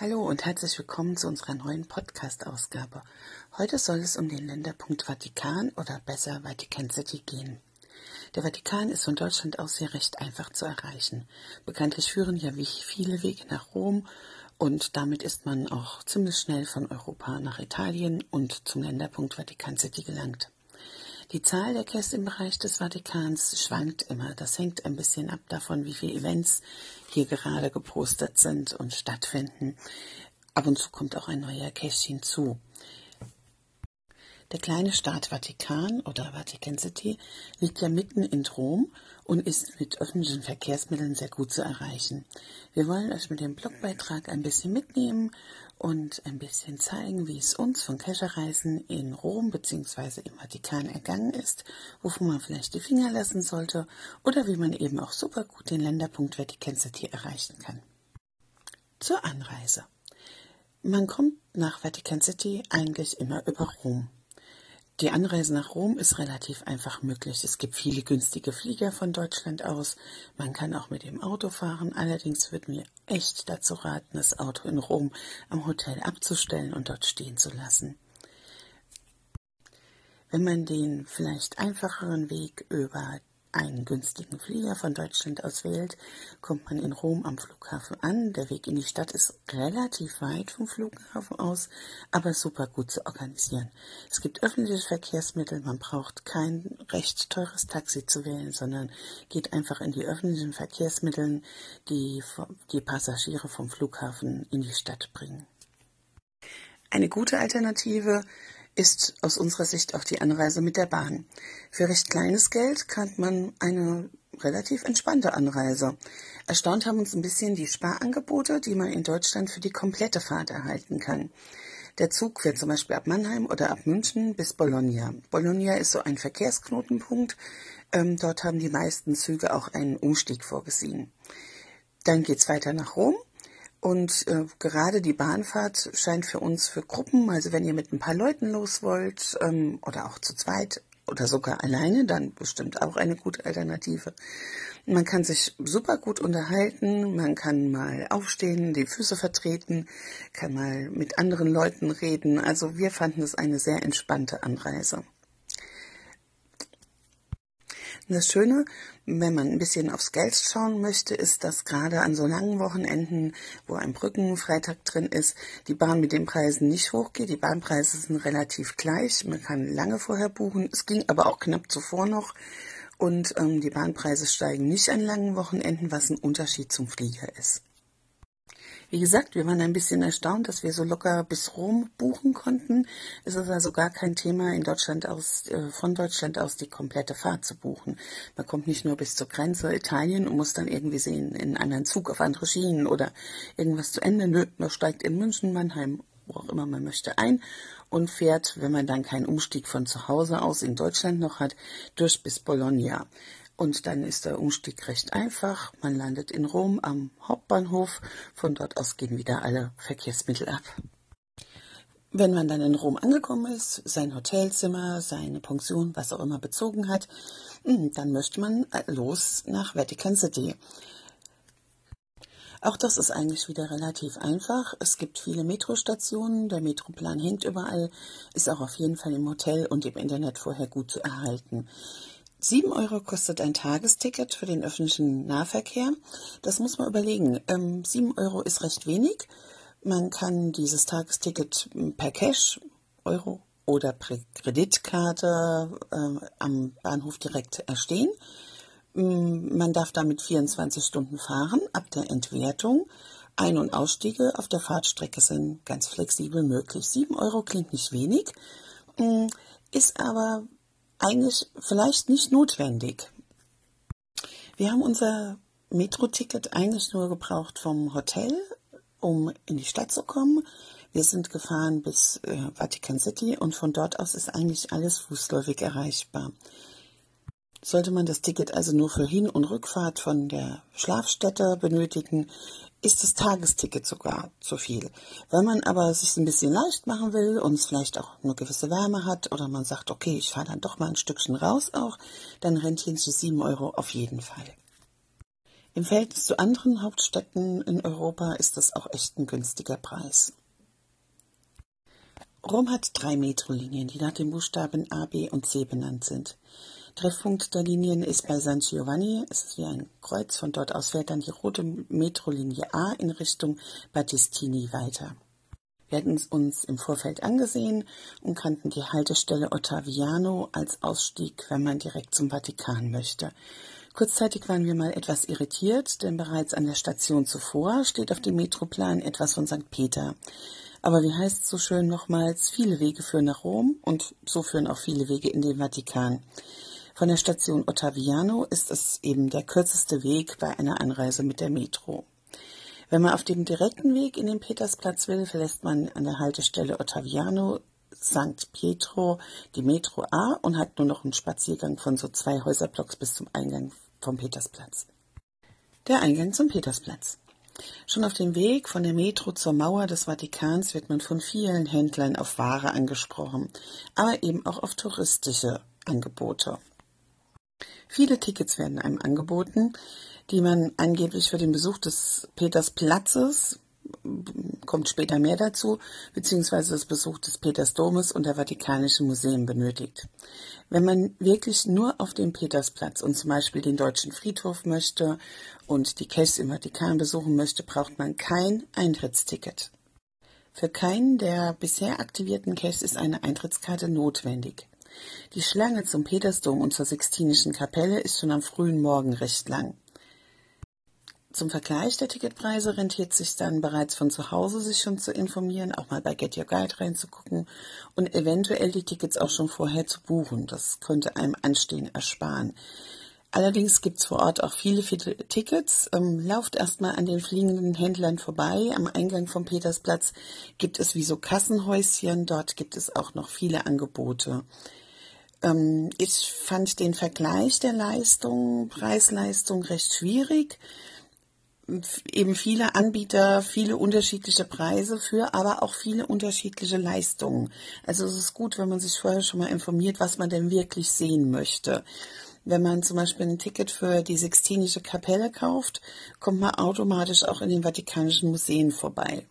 Hallo und herzlich willkommen zu unserer neuen Podcast-Ausgabe. Heute soll es um den Länderpunkt Vatikan oder besser Vatican City gehen. Der Vatikan ist von Deutschland aus hier recht einfach zu erreichen. Bekanntlich führen ja wie viele Wege nach Rom und damit ist man auch ziemlich schnell von Europa nach Italien und zum Länderpunkt Vatikan City gelangt. Die Zahl der Gäste im Bereich des Vatikans schwankt immer. Das hängt ein bisschen ab davon, wie viele Events hier gerade gepostet sind und stattfinden. Ab und zu kommt auch ein neuer Cache hinzu. Der kleine Staat Vatikan oder Vatican City liegt ja mitten in Rom und ist mit öffentlichen Verkehrsmitteln sehr gut zu erreichen. Wir wollen euch mit dem Blogbeitrag ein bisschen mitnehmen und ein bisschen zeigen, wie es uns von Kescherreisen in Rom bzw. im Vatikan ergangen ist, wovon man vielleicht die Finger lassen sollte oder wie man eben auch super gut den Länderpunkt Vatican City erreichen kann. Zur Anreise. Man kommt nach Vatican City eigentlich immer über Rom. Die Anreise nach Rom ist relativ einfach möglich. Es gibt viele günstige Flieger von Deutschland aus. Man kann auch mit dem Auto fahren. Allerdings wird mir echt dazu raten, das Auto in Rom am Hotel abzustellen und dort stehen zu lassen. Wenn man den vielleicht einfacheren Weg über einen günstigen Flieger von Deutschland aus wählt, kommt man in Rom am Flughafen an. Der Weg in die Stadt ist relativ weit vom Flughafen aus, aber super gut zu organisieren. Es gibt öffentliche Verkehrsmittel, man braucht kein recht teures Taxi zu wählen, sondern geht einfach in die öffentlichen Verkehrsmittel, die die Passagiere vom Flughafen in die Stadt bringen. Eine gute Alternative ist aus unserer Sicht auch die Anreise mit der Bahn. Für recht kleines Geld kann man eine relativ entspannte Anreise. Erstaunt haben uns ein bisschen die Sparangebote, die man in Deutschland für die komplette Fahrt erhalten kann. Der Zug fährt zum Beispiel ab Mannheim oder ab München bis Bologna. Bologna ist so ein Verkehrsknotenpunkt. Ähm, dort haben die meisten Züge auch einen Umstieg vorgesehen. Dann geht's weiter nach Rom und äh, gerade die Bahnfahrt scheint für uns für Gruppen, also wenn ihr mit ein paar Leuten los wollt ähm, oder auch zu zweit oder sogar alleine, dann bestimmt auch eine gute Alternative. Man kann sich super gut unterhalten, man kann mal aufstehen, die Füße vertreten, kann mal mit anderen Leuten reden. Also wir fanden es eine sehr entspannte Anreise. Das Schöne, wenn man ein bisschen aufs Geld schauen möchte, ist, dass gerade an so langen Wochenenden, wo ein Brückenfreitag drin ist, die Bahn mit den Preisen nicht hochgeht. Die Bahnpreise sind relativ gleich. Man kann lange vorher buchen. Es ging aber auch knapp zuvor noch. Und ähm, die Bahnpreise steigen nicht an langen Wochenenden, was ein Unterschied zum Flieger ist. Wie gesagt, wir waren ein bisschen erstaunt, dass wir so locker bis Rom buchen konnten. Es ist also gar kein Thema, in Deutschland aus, äh, von Deutschland aus die komplette Fahrt zu buchen. Man kommt nicht nur bis zur Grenze Italien und muss dann irgendwie sehen, in einen anderen Zug auf andere Schienen oder irgendwas zu Ende. Nö, man steigt in München, Mannheim, wo auch immer man möchte, ein und fährt, wenn man dann keinen Umstieg von zu Hause aus in Deutschland noch hat, durch bis Bologna. Und dann ist der Umstieg recht einfach. Man landet in Rom am Hauptbahnhof. Von dort aus gehen wieder alle Verkehrsmittel ab. Wenn man dann in Rom angekommen ist, sein Hotelzimmer, seine Pension, was auch immer bezogen hat, hm, dann möchte man los nach Vatican City. Auch das ist eigentlich wieder relativ einfach. Es gibt viele Metrostationen, der Metroplan hängt überall, ist auch auf jeden Fall im Hotel und im Internet vorher gut zu erhalten. 7 Euro kostet ein Tagesticket für den öffentlichen Nahverkehr. Das muss man überlegen. Ähm, 7 Euro ist recht wenig. Man kann dieses Tagesticket per Cash, Euro oder per Kreditkarte äh, am Bahnhof direkt erstehen. Mm, man darf damit 24 Stunden fahren. Ab der Entwertung Ein- und Ausstiege auf der Fahrtstrecke sind ganz flexibel möglich. 7 Euro klingt nicht wenig, mm, ist aber eigentlich vielleicht nicht notwendig. Wir haben unser Metro-Ticket eigentlich nur gebraucht vom Hotel, um in die Stadt zu kommen. Wir sind gefahren bis äh, Vatican City und von dort aus ist eigentlich alles fußläufig erreichbar. Sollte man das Ticket also nur für Hin- und Rückfahrt von der Schlafstätte benötigen, ist das Tagesticket sogar zu viel. Wenn man aber sich ein bisschen leicht machen will und es vielleicht auch eine gewisse Wärme hat oder man sagt, okay, ich fahre dann doch mal ein Stückchen raus auch, dann rentieren sich 7 Euro auf jeden Fall. Im Verhältnis zu anderen Hauptstädten in Europa ist das auch echt ein günstiger Preis. Rom hat drei Metrolinien, die nach den Buchstaben A, B und C benannt sind. Treffpunkt der Linien ist bei San Giovanni. Es ist wie ein Kreuz. Von dort aus fährt dann die rote Metrolinie A in Richtung Battistini weiter. Wir hatten es uns im Vorfeld angesehen und kannten die Haltestelle Ottaviano als Ausstieg, wenn man direkt zum Vatikan möchte. Kurzzeitig waren wir mal etwas irritiert, denn bereits an der Station zuvor steht auf dem Metroplan etwas von St. Peter. Aber wie heißt es so schön nochmals, viele Wege führen nach Rom und so führen auch viele Wege in den Vatikan. Von der Station Ottaviano ist es eben der kürzeste Weg bei einer Anreise mit der Metro. Wenn man auf dem direkten Weg in den Petersplatz will, verlässt man an der Haltestelle Ottaviano St. Pietro die Metro A und hat nur noch einen Spaziergang von so zwei Häuserblocks bis zum Eingang vom Petersplatz. Der Eingang zum Petersplatz. Schon auf dem Weg von der Metro zur Mauer des Vatikans wird man von vielen Händlern auf Ware angesprochen, aber eben auch auf touristische Angebote. Viele Tickets werden einem angeboten, die man angeblich für den Besuch des Petersplatzes, kommt später mehr dazu, beziehungsweise das Besuch des Petersdomes und der Vatikanischen Museen benötigt. Wenn man wirklich nur auf den Petersplatz und zum Beispiel den Deutschen Friedhof möchte und die Caches im Vatikan besuchen möchte, braucht man kein Eintrittsticket. Für keinen der bisher aktivierten Caches ist eine Eintrittskarte notwendig. Die Schlange zum Petersdom und zur Sixtinischen Kapelle ist schon am frühen Morgen recht lang. Zum Vergleich der Ticketpreise rentiert sich dann bereits von zu Hause sich schon zu informieren, auch mal bei Get Your Guide reinzugucken und eventuell die Tickets auch schon vorher zu buchen. Das könnte einem Anstehen ersparen. Allerdings gibt's vor Ort auch viele, viele Tickets. Ähm, lauft erstmal an den fliegenden Händlern vorbei. Am Eingang vom Petersplatz gibt es wie so Kassenhäuschen. Dort gibt es auch noch viele Angebote. Ähm, ich fand den Vergleich der Leistung, Preis-Leistung recht schwierig eben viele Anbieter, viele unterschiedliche Preise für, aber auch viele unterschiedliche Leistungen. Also es ist gut, wenn man sich vorher schon mal informiert, was man denn wirklich sehen möchte. Wenn man zum Beispiel ein Ticket für die Sixtinische Kapelle kauft, kommt man automatisch auch in den Vatikanischen Museen vorbei.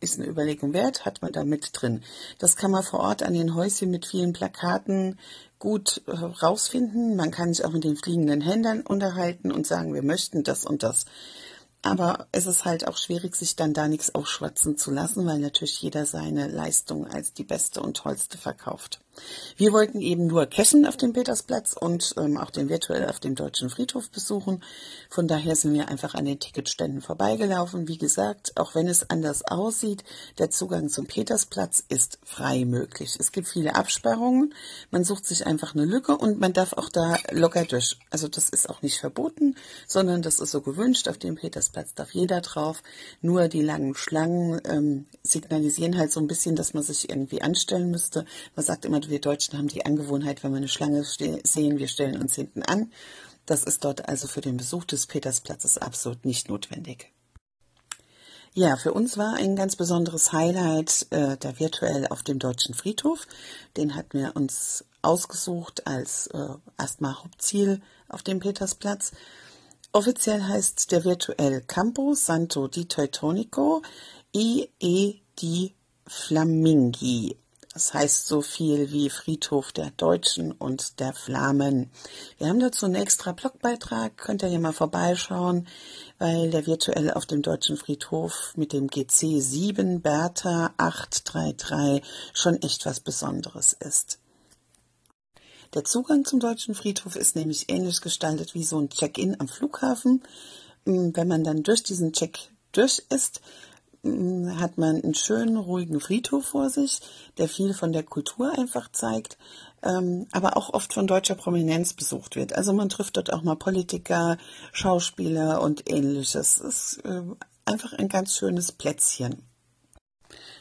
Ist eine Überlegung wert, hat man da mit drin. Das kann man vor Ort an den Häuschen mit vielen Plakaten gut äh, rausfinden. Man kann sich auch mit den fliegenden Händlern unterhalten und sagen, wir möchten das und das. Aber es ist halt auch schwierig, sich dann da nichts aufschwatzen zu lassen, weil natürlich jeder seine Leistung als die beste und tollste verkauft. Wir wollten eben nur Kessen auf dem Petersplatz und ähm, auch den virtuell auf dem Deutschen Friedhof besuchen. Von daher sind wir einfach an den Ticketständen vorbeigelaufen. Wie gesagt, auch wenn es anders aussieht, der Zugang zum Petersplatz ist frei möglich. Es gibt viele Absperrungen. Man sucht sich einfach eine Lücke und man darf auch da locker durch. Also das ist auch nicht verboten, sondern das ist so gewünscht. Auf dem Petersplatz darf jeder drauf. Nur die langen Schlangen ähm, signalisieren halt so ein bisschen, dass man sich irgendwie anstellen müsste. Man sagt immer, wir Deutschen haben die Angewohnheit, wenn wir eine Schlange sehen, wir stellen uns hinten an. Das ist dort also für den Besuch des Petersplatzes absolut nicht notwendig. Ja, für uns war ein ganz besonderes Highlight äh, der virtuell auf dem Deutschen Friedhof. Den hatten wir uns ausgesucht als äh, erstmal Hauptziel auf dem Petersplatz. Offiziell heißt der virtuell Campo Santo di Teutonico i e di Flamingi. Das heißt so viel wie Friedhof der Deutschen und der Flamen. Wir haben dazu einen extra Blogbeitrag, könnt ihr hier mal vorbeischauen, weil der virtuell auf dem Deutschen Friedhof mit dem GC 7 Bertha 833 schon echt was Besonderes ist. Der Zugang zum Deutschen Friedhof ist nämlich ähnlich gestaltet wie so ein Check-in am Flughafen. Wenn man dann durch diesen Check durch ist, hat man einen schönen, ruhigen Friedhof vor sich, der viel von der Kultur einfach zeigt, ähm, aber auch oft von deutscher Prominenz besucht wird. Also man trifft dort auch mal Politiker, Schauspieler und ähnliches. Es ist äh, einfach ein ganz schönes Plätzchen.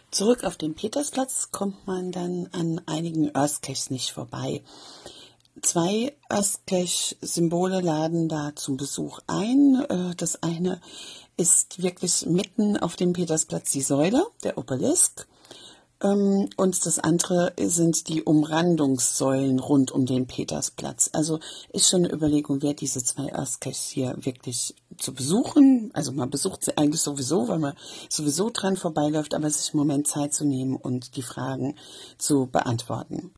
Zurück auf den Petersplatz kommt man dann an einigen Earthcaches nicht vorbei. Zwei Earthcache-Symbole laden da zum Besuch ein. Äh, das eine ist wirklich mitten auf dem Petersplatz die Säule, der Obelisk. Ähm, und das andere sind die Umrandungssäulen rund um den Petersplatz. Also ist schon eine Überlegung wert, diese zwei Earthcaches hier wirklich zu besuchen. Also man besucht sie eigentlich sowieso, weil man sowieso dran vorbeiläuft, aber sich im Moment Zeit zu nehmen und die Fragen zu beantworten.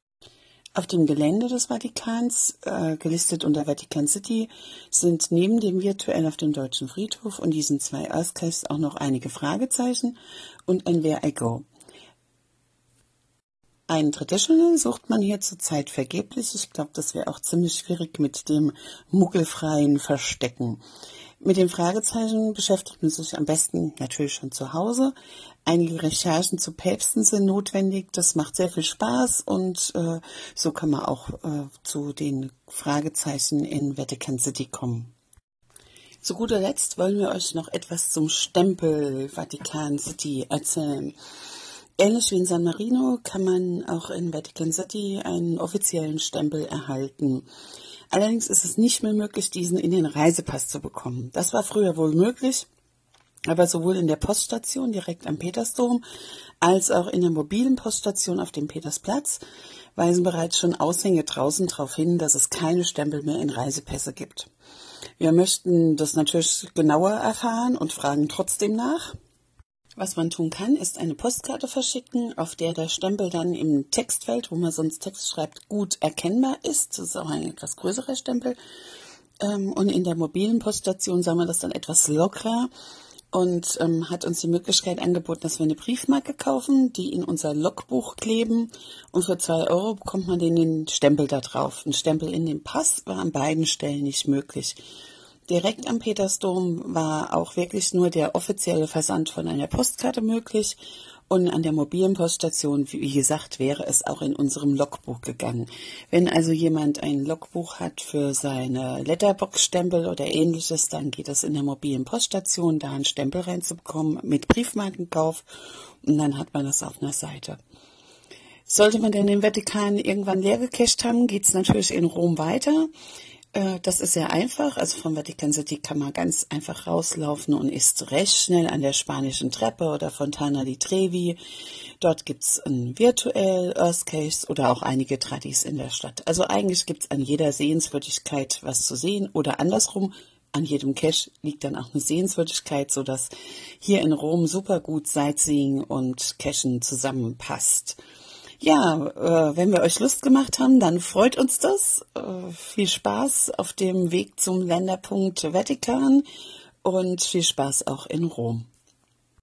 Auf dem Gelände des Vatikans, äh, gelistet unter Vatican City, sind neben dem virtuell auf dem Deutschen Friedhof und diesen zwei Earthcaches auch noch einige Fragezeichen und ein Where I Go. Ein Traditional sucht man hier zurzeit vergeblich. Ich glaube, das wäre auch ziemlich schwierig mit dem muggelfreien Verstecken. Mit den Fragezeichen beschäftigt man sich am besten natürlich schon zu Hause. Einige Recherchen zu Päpsten sind notwendig. Das macht sehr viel Spaß und äh, so kann man auch äh, zu den Fragezeichen in Vatican City kommen. Zu guter Letzt wollen wir euch noch etwas zum Stempel Vatican City erzählen. Ähnlich wie in San Marino kann man auch in Vatican City einen offiziellen Stempel erhalten. Allerdings ist es nicht mehr möglich, diesen in den Reisepass zu bekommen. Das war früher wohl möglich, aber sowohl in der Poststation direkt am Petersdom als auch in der mobilen Poststation auf dem Petersplatz weisen bereits schon Aushänge draußen darauf hin, dass es keine Stempel mehr in Reisepässe gibt. Wir möchten das natürlich genauer erfahren und fragen trotzdem nach. Was man tun kann, ist eine Postkarte verschicken, auf der der Stempel dann im Textfeld, wo man sonst Text schreibt, gut erkennbar ist. Das ist auch ein etwas größerer Stempel. Ähm, und in der mobilen Poststation sagen wir das dann etwas lockerer und ähm, hat uns die Möglichkeit angeboten, dass wir eine Briefmarke kaufen, die in unser Logbuch kleben und für zwei Euro bekommt man den Stempel da drauf. Ein Stempel in den Pass war an beiden Stellen nicht möglich. Direkt am Petersdom war auch wirklich nur der offizielle Versand von einer Postkarte möglich. Und an der mobilen Poststation, wie gesagt, wäre es auch in unserem Logbuch gegangen. Wenn also jemand ein Logbuch hat für seine Letterbox-Stempel oder ähnliches, dann geht es in der mobilen Poststation, da einen Stempel reinzubekommen mit Briefmarkenkauf und dann hat man das auf einer Seite. Sollte man denn den Vatikan irgendwann leer gecached haben, geht es natürlich in Rom weiter. Äh, das ist sehr einfach. Also vom Vatican City kann man ganz einfach rauslaufen und ist recht schnell an der spanischen Treppe oder Fontana di Trevi. Dort gibt's ein virtuell Earthcase oder auch einige Tradis in der Stadt. Also eigentlich gibt's an jeder Sehenswürdigkeit was zu sehen oder andersrum. An jedem Cache liegt dann auch eine Sehenswürdigkeit, so dass hier in Rom super gut Sightseeing und Cachen zusammenpasst. Ja, äh, wenn wir euch Lust gemacht haben, dann freut uns das. Äh, viel Spaß auf dem Weg zum Länderpunkt Vatikan und viel Spaß auch in Rom.